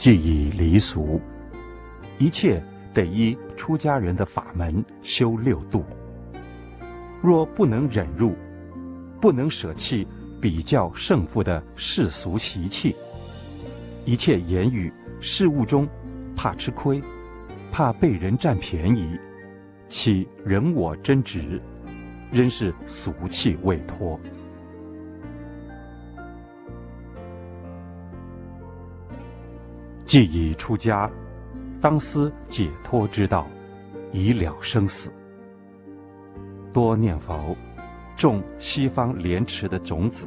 既已离俗，一切得依出家人的法门修六度。若不能忍辱，不能舍弃比较胜负的世俗习气，一切言语事物中，怕吃亏，怕被人占便宜，起人我争执，仍是俗气未脱。既已出家，当思解脱之道，以了生死。多念佛，种西方莲池的种子，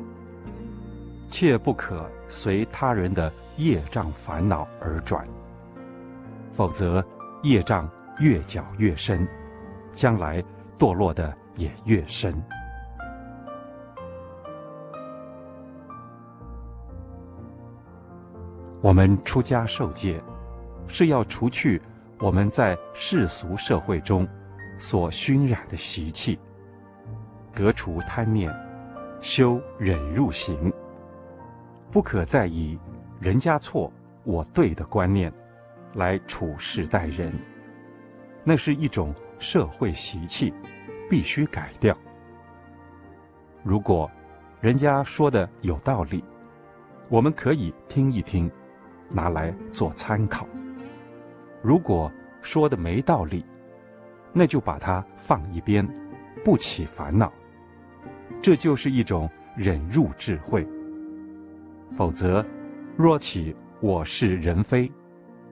切不可随他人的业障烦恼而转，否则业障越搅越深，将来堕落的也越深。我们出家受戒，是要除去我们在世俗社会中所熏染的习气，革除贪念，修忍辱行。不可再以人家错我对的观念来处事待人，那是一种社会习气，必须改掉。如果人家说的有道理，我们可以听一听。拿来做参考。如果说的没道理，那就把它放一边，不起烦恼。这就是一种忍辱智慧。否则，若起我是人非，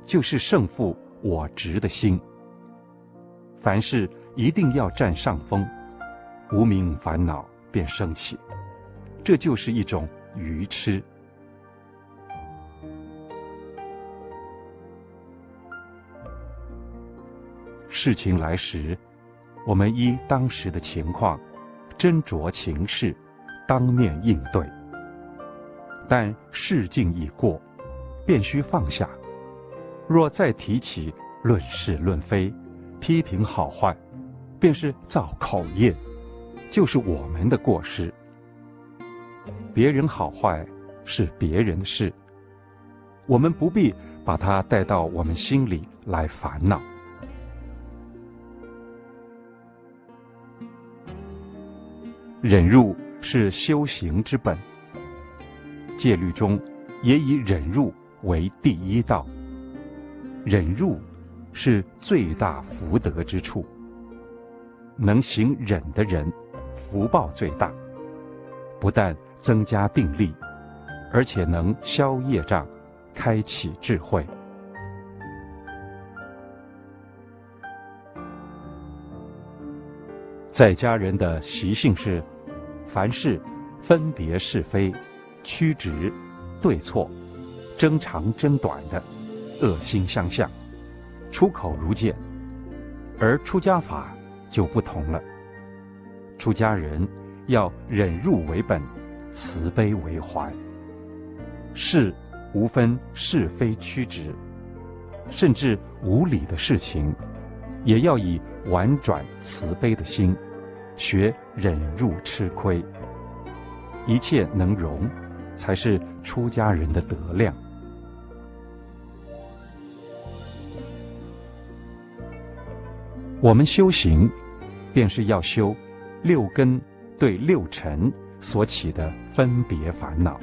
就是胜负我执的心。凡事一定要占上风，无明烦恼便升起。这就是一种愚痴。事情来时，我们依当时的情况，斟酌情势，当面应对。但事境已过，便须放下。若再提起论是论非，批评好坏，便是造口业，就是我们的过失。别人好坏是别人的事，我们不必把它带到我们心里来烦恼。忍辱是修行之本，戒律中也以忍辱为第一道。忍辱是最大福德之处，能行忍的人，福报最大，不但增加定力，而且能消业障，开启智慧。在家人的习性是。凡事分别是非、曲直、对错、争长争短的恶心相向，出口如剑；而出家法就不同了。出家人要忍辱为本，慈悲为怀，事无分是非曲直，甚至无理的事情，也要以婉转慈悲的心。学忍辱吃亏，一切能容，才是出家人的德量。我们修行，便是要修六根对六尘所起的分别烦恼，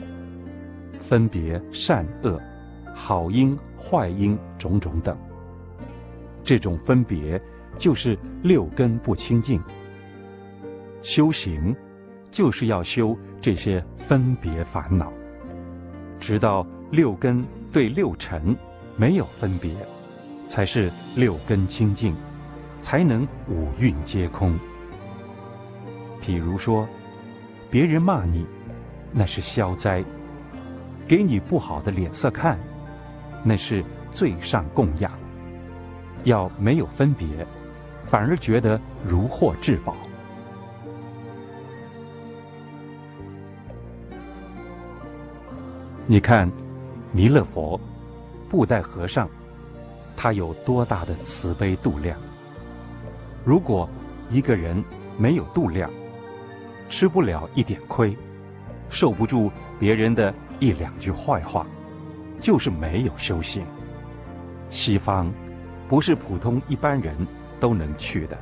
分别善恶、好因坏因种种等。这种分别，就是六根不清净。修行，就是要修这些分别烦恼，直到六根对六尘没有分别，才是六根清净，才能五蕴皆空。譬如说，别人骂你，那是消灾；给你不好的脸色看，那是罪上供养。要没有分别，反而觉得如获至宝。你看，弥勒佛、布袋和尚，他有多大的慈悲度量？如果一个人没有度量，吃不了一点亏，受不住别人的一两句坏话，就是没有修行。西方不是普通一般人都能去的。